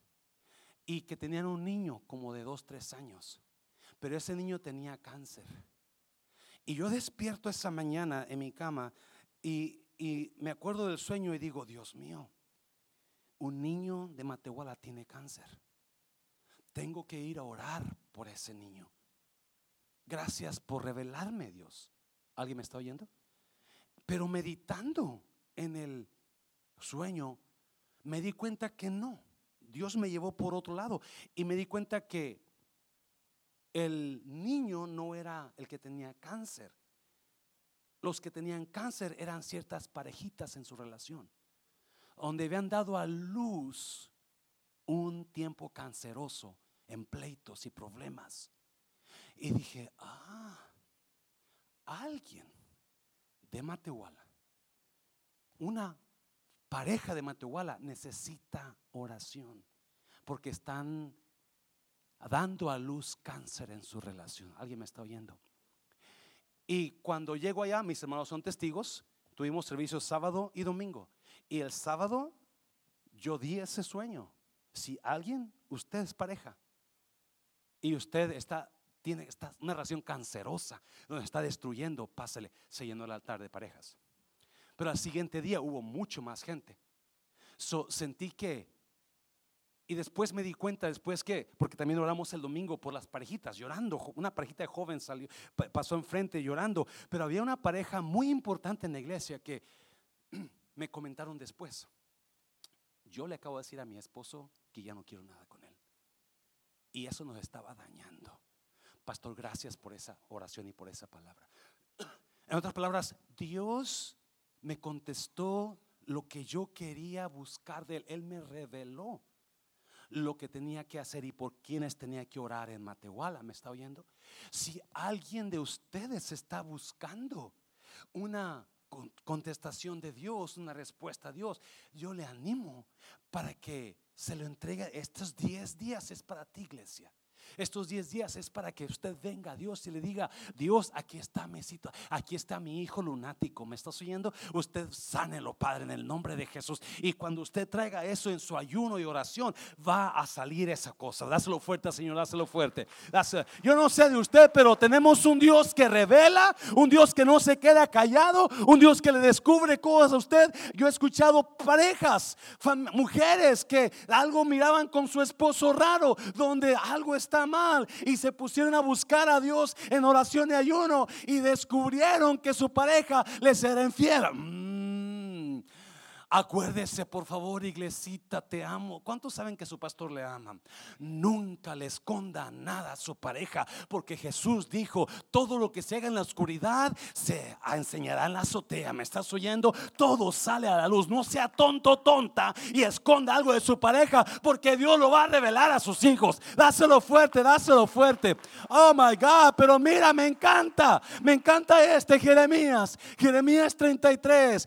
y que tenían un niño como de dos, tres años, pero ese niño tenía cáncer. Y yo despierto esa mañana en mi cama y, me acuerdo del sueño y digo, Dios mío, un niño de Matehuala tiene cáncer. Tengo que ir a orar por ese niño. Gracias por revelarme, Dios. ¿Alguien me está oyendo? Pero meditando en el sueño, me di cuenta que no. Dios me llevó por otro lado y me di cuenta que el niño no era el que tenía cáncer. Los que tenían cáncer eran ciertas parejitas en su relación, donde habían dado a luz un tiempo canceroso en pleitos y problemas. Y dije, ah, alguien de Matehuala, una pareja de Matehuala necesita oración porque están dando a luz cáncer en su relación. ¿Alguien me está oyendo? Y cuando llego allá, mis hermanos son testigos, tuvimos servicios sábado y domingo. Y el sábado yo di ese sueño. Si alguien, usted es pareja y usted está tiene está una relación cancerosa, donde está destruyendo, pásale, se llenó el altar de parejas. Pero al siguiente día hubo mucho más gente. So, sentí que, y después me di cuenta, después que, porque también oramos el domingo por las parejitas, llorando, una parejita de joven salió, pasó enfrente llorando, pero había una pareja muy importante en la iglesia que *clears throat* me comentaron después. Yo le acabo de decir a mi esposo que ya no quiero nada. Y eso nos estaba dañando. Pastor, gracias por esa oración y por esa palabra. *clears throat* En otras palabras, Dios me contestó lo que yo quería buscar de él. Él me reveló lo que tenía que hacer y por quienes tenía que orar en Matehuala. ¿Me está oyendo? Si alguien de ustedes está buscando una contestación de Dios, una respuesta a Dios, yo le animo para que se lo entregue. Estos 10 días es para ti, iglesia. Estos 10 días es para que usted venga a Dios y le diga, Dios, aquí está mi aquí está mi hijo lunático, ¿me estás oyendo? Usted sánelo, Padre, en el nombre de Jesús. Y cuando usted traiga eso en su ayuno y oración, va a salir esa cosa. Dáselo fuerte, Señor, dáselo fuerte. Yo no sé de usted, pero tenemos un Dios que revela, un Dios que no se queda callado, un Dios que le descubre cosas a usted. Yo he escuchado parejas, mujeres que algo miraban con su esposo raro, donde algo está mal y se pusieron a buscar a Dios en oración y ayuno y descubrieron que su pareja les era infiel. Acuérdese, por favor, iglesita, te amo. ¿Cuántos saben que su pastor le ama? Nunca le esconda nada a su pareja, porque Jesús dijo, todo lo que se haga en la oscuridad se enseñará en la azotea. ¿Me estás oyendo? Todo sale a la luz. No sea tonto, tonta y esconda algo de su pareja, porque Dios lo va a revelar a sus hijos. Dáselo fuerte, dáselo fuerte. Oh my God, pero mira, me encanta. Me encanta este Jeremías. Jeremías 33.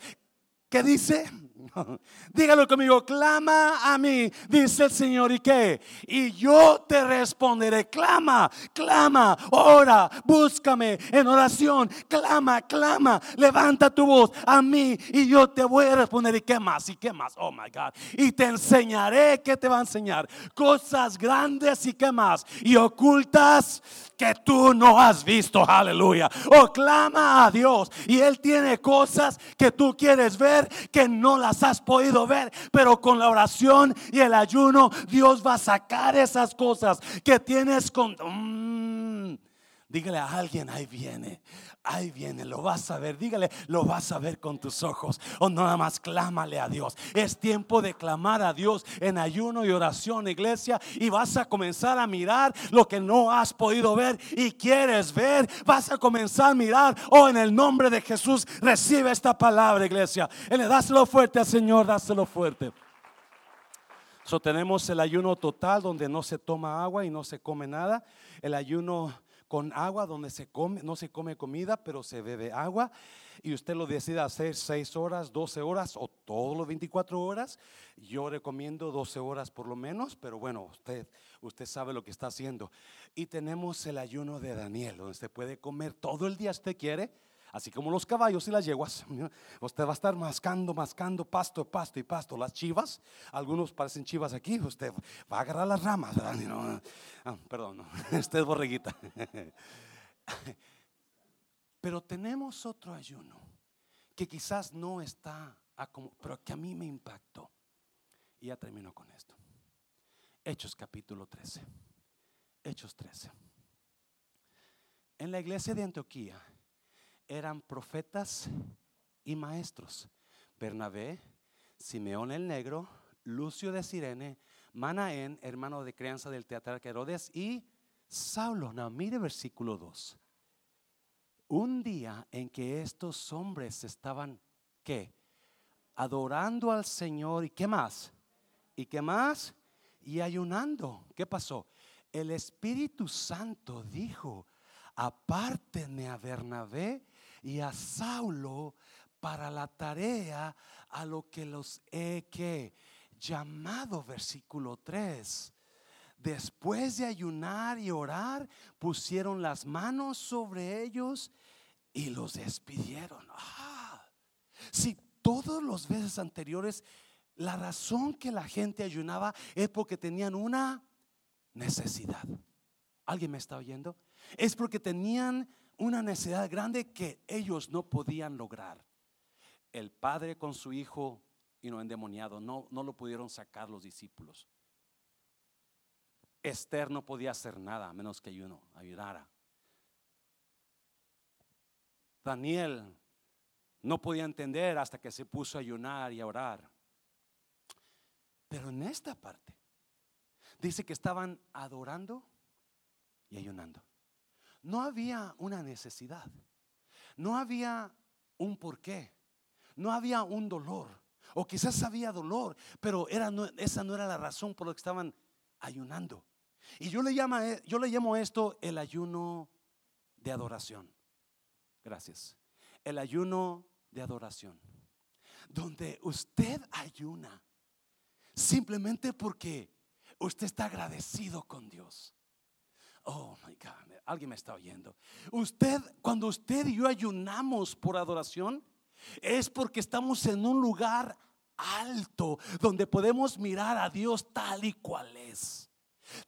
¿Qué dice? *laughs* Dígalo conmigo, clama a mí, dice el Señor, ¿y qué? Y yo te responderé, clama, clama, ora, búscame en oración, clama, clama, levanta tu voz a mí y yo te voy a responder, ¿y qué más? ¿Y qué más? Oh my God. Y te enseñaré, ¿qué te va a enseñar? Cosas grandes y qué más? Y ocultas que tú no has visto, aleluya. O clama a Dios. Y Él tiene cosas que tú quieres ver que no las has podido ver, pero con la oración y el ayuno Dios va a sacar esas cosas que tienes con... Mm, dígale a alguien, ahí viene, ahí viene, lo vas a ver, dígale, lo vas a ver con tus ojos. O nada más clámale a Dios. Es tiempo de clamar a Dios en ayuno y oración, iglesia, y vas a comenzar a mirar lo que no has podido ver y quieres ver. Vas a comenzar a mirar, oh, en el nombre de Jesús, recibe esta palabra, iglesia. Dáselo fuerte al Señor, dáselo fuerte. So, tenemos el ayuno total donde no se toma agua y no se come nada. El ayuno con agua donde no se come comida, pero se bebe agua. Y usted lo decide hacer 6 horas, 12 horas o todos los 24 horas. Yo recomiendo 12 horas por lo menos, pero bueno, usted, usted sabe lo que está haciendo. Y tenemos el ayuno de Daniel, donde se puede comer todo el día si usted quiere Así como los caballos y las yeguas. *laughs* Usted va a estar mascando, mascando pasto, pasto y pasto. Las chivas, algunos parecen chivas aquí. Usted va a agarrar las ramas. Ah, perdón, *laughs* usted es borreguita. *laughs* Pero tenemos otro ayuno que quizás no está, pero que a mí me impactó. Y ya termino con esto. Hechos capítulo 13. Hechos 13. En la iglesia de Antioquía eran profetas y maestros. Bernabé, Simeón el Negro, Lucio de Sirene, Manaén, hermano de crianza del teatral Herodes, y Saulo. No, mire versículo 2. Un día en que estos hombres estaban, ¿qué? Adorando al Señor y qué más? ¿Y qué más? Y ayunando. ¿Qué pasó? El Espíritu Santo dijo, apártenme a Bernabé y a Saulo para la tarea a lo que los he que llamado versículo 3. Después de ayunar y orar, pusieron las manos sobre ellos y los despidieron. Ah, si todos los veces anteriores, la razón que la gente ayunaba es porque tenían una necesidad. ¿Alguien me está oyendo? Es porque tenían una necesidad grande que ellos no podían lograr. El padre con su hijo y no endemoniado, no, no lo pudieron sacar los discípulos. Esther no podía hacer nada a menos que uno ayudara. Daniel no podía entender hasta que se puso a ayunar y a orar. Pero en esta parte dice que estaban adorando y ayunando no había una necesidad, no había un porqué, no había un dolor, o quizás había dolor, pero era, esa no era la razón por la que estaban ayunando. Y yo le, llamo, yo le llamo esto el ayuno de adoración. Gracias. El ayuno de adoración. Donde usted ayuna simplemente porque usted está agradecido con Dios. Oh my God, alguien me está oyendo. Usted, cuando usted y yo ayunamos por adoración, es porque estamos en un lugar alto donde podemos mirar a Dios tal y cual es.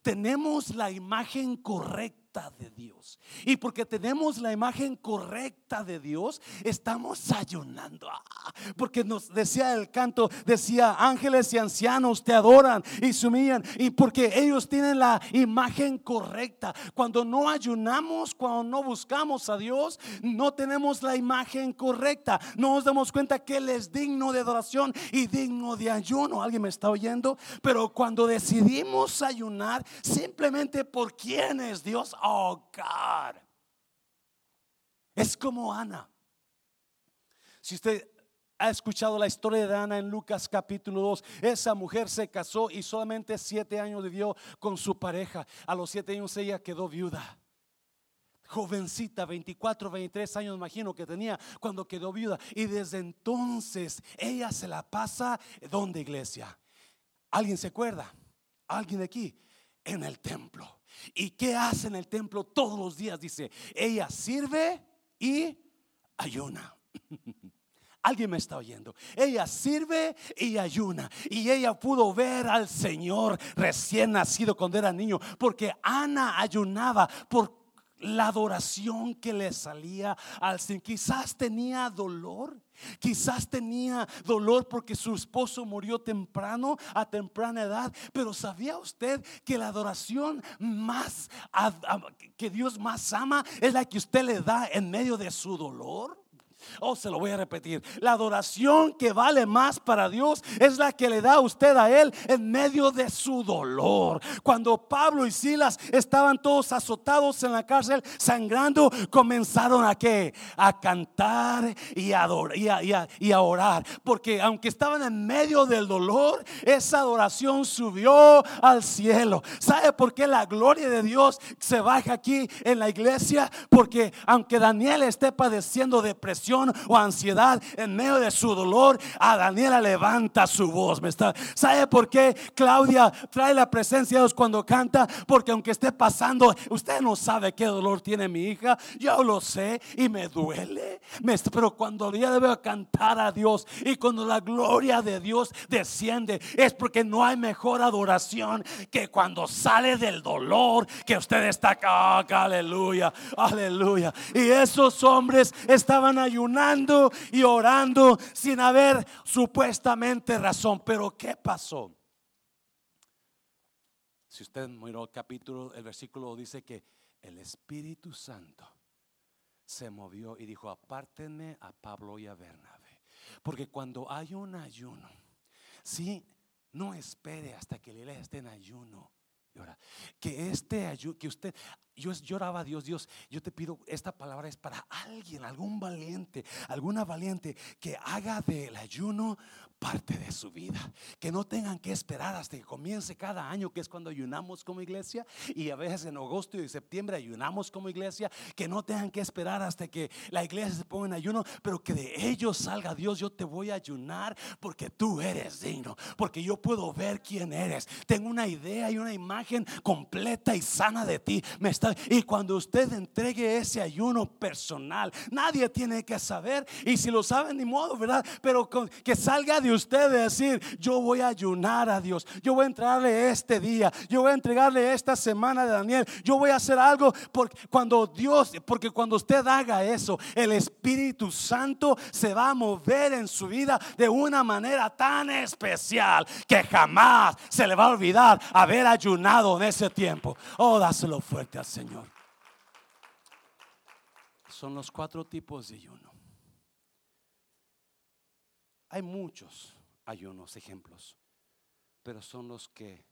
Tenemos la imagen correcta de Dios. Y porque tenemos la imagen correcta de Dios, estamos ayunando. Ah, porque nos decía el canto, decía, ángeles y ancianos te adoran y se humillan. Y porque ellos tienen la imagen correcta. Cuando no ayunamos, cuando no buscamos a Dios, no tenemos la imagen correcta. No nos damos cuenta que Él es digno de adoración y digno de ayuno. ¿Alguien me está oyendo? Pero cuando decidimos ayunar, simplemente por quién es Dios, oh God. Es como Ana. Si usted ha escuchado la historia de Ana en Lucas capítulo 2. Esa mujer se casó y solamente siete años vivió con su pareja. A los siete años ella quedó viuda. Jovencita, 24, 23 años imagino que tenía cuando quedó viuda. Y desde entonces ella se la pasa, ¿dónde iglesia? ¿Alguien se acuerda? ¿Alguien de aquí? En el templo. ¿Y qué hace en el templo todos los días? Dice, ella sirve y ayuna. *laughs* Alguien me está oyendo. Ella sirve y ayuna. Y ella pudo ver al Señor recién nacido cuando era niño. Porque Ana ayunaba por la adoración que le salía al Señor. Quizás tenía dolor. Quizás tenía dolor porque su esposo murió temprano, a temprana edad. Pero ¿sabía usted que la adoración más que Dios más ama es la que usted le da en medio de su dolor? Oh, se lo voy a repetir. La adoración que vale más para Dios es la que le da usted a Él en medio de su dolor. Cuando Pablo y Silas estaban todos azotados en la cárcel, sangrando, comenzaron a qué? A cantar y a, y a orar. Porque aunque estaban en medio del dolor, esa adoración subió al cielo. ¿Sabe por qué la gloria de Dios se baja aquí en la iglesia? Porque aunque Daniel esté padeciendo depresión o ansiedad en medio de su dolor, a Daniela levanta su voz. ¿Me está? ¿Sabe por qué Claudia trae la presencia de Dios cuando canta? Porque aunque esté pasando, usted no sabe qué dolor tiene mi hija. Yo lo sé y me duele. Pero cuando ella debe cantar a Dios y cuando la gloria de Dios desciende, es porque no hay mejor adoración que cuando sale del dolor que usted está acá. aleluya, aleluya. Y esos hombres estaban ayunando y orando sin haber supuestamente razón. Pero ¿qué pasó? Si usted miró el capítulo, el versículo dice que el Espíritu Santo se movió y dijo, apártenme a Pablo y a Bernabé. Porque cuando hay un ayuno, sí, no espere hasta que le esté en ayuno. Que este ayuno, que usted, yo lloraba a Dios, Dios, yo te pido, esta palabra es para alguien, algún valiente, alguna valiente que haga del ayuno parte de su vida. Que no tengan que esperar hasta que comience cada año, que es cuando ayunamos como iglesia. Y a veces en agosto y septiembre ayunamos como iglesia. Que no tengan que esperar hasta que la iglesia se ponga en ayuno, pero que de ellos salga Dios. Yo te voy a ayunar porque tú eres digno. Porque yo puedo ver quién eres. Tengo una idea y una imagen completa y sana de ti. Me está, y cuando usted entregue ese ayuno personal, nadie tiene que saber. Y si lo saben, ni modo, ¿verdad? Pero que salga usted decir, yo voy a ayunar a Dios, yo voy a entregarle este día, yo voy a entregarle esta semana de Daniel, yo voy a hacer algo porque cuando Dios, porque cuando usted haga eso, el Espíritu Santo se va a mover en su vida de una manera tan especial que jamás se le va a olvidar haber ayunado en ese tiempo. Oh, dáselo fuerte al Señor. Son los cuatro tipos de ayuno. Hay muchos ayunos, ejemplos, pero son los que,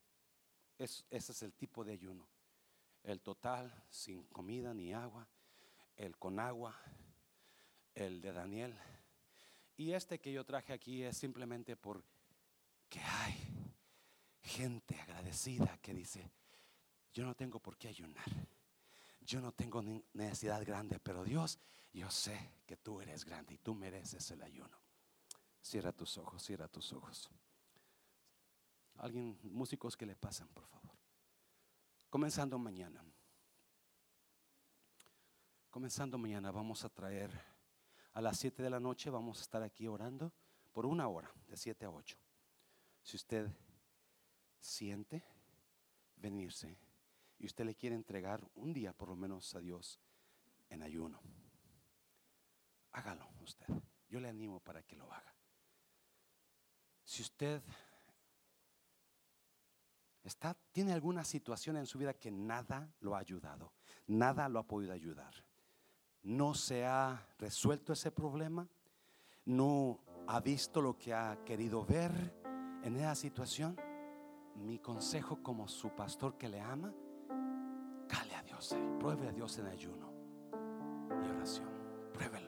ese es el tipo de ayuno. El total, sin comida ni agua, el con agua, el de Daniel. Y este que yo traje aquí es simplemente por que hay gente agradecida que dice, yo no tengo por qué ayunar. Yo no tengo necesidad grande, pero Dios, yo sé que tú eres grande y tú mereces el ayuno. Cierra tus ojos, cierra tus ojos. Alguien, músicos que le pasan, por favor. Comenzando mañana. Comenzando mañana vamos a traer a las 7 de la noche, vamos a estar aquí orando por una hora, de 7 a 8. Si usted siente venirse y usted le quiere entregar un día por lo menos a Dios en ayuno, hágalo usted. Yo le animo para que lo haga. Si usted está, tiene alguna situación en su vida que nada lo ha ayudado, nada lo ha podido ayudar, no se ha resuelto ese problema, no ha visto lo que ha querido ver en esa situación, mi consejo como su pastor que le ama, cale a Dios, pruebe a Dios en ayuno y oración, pruébelo.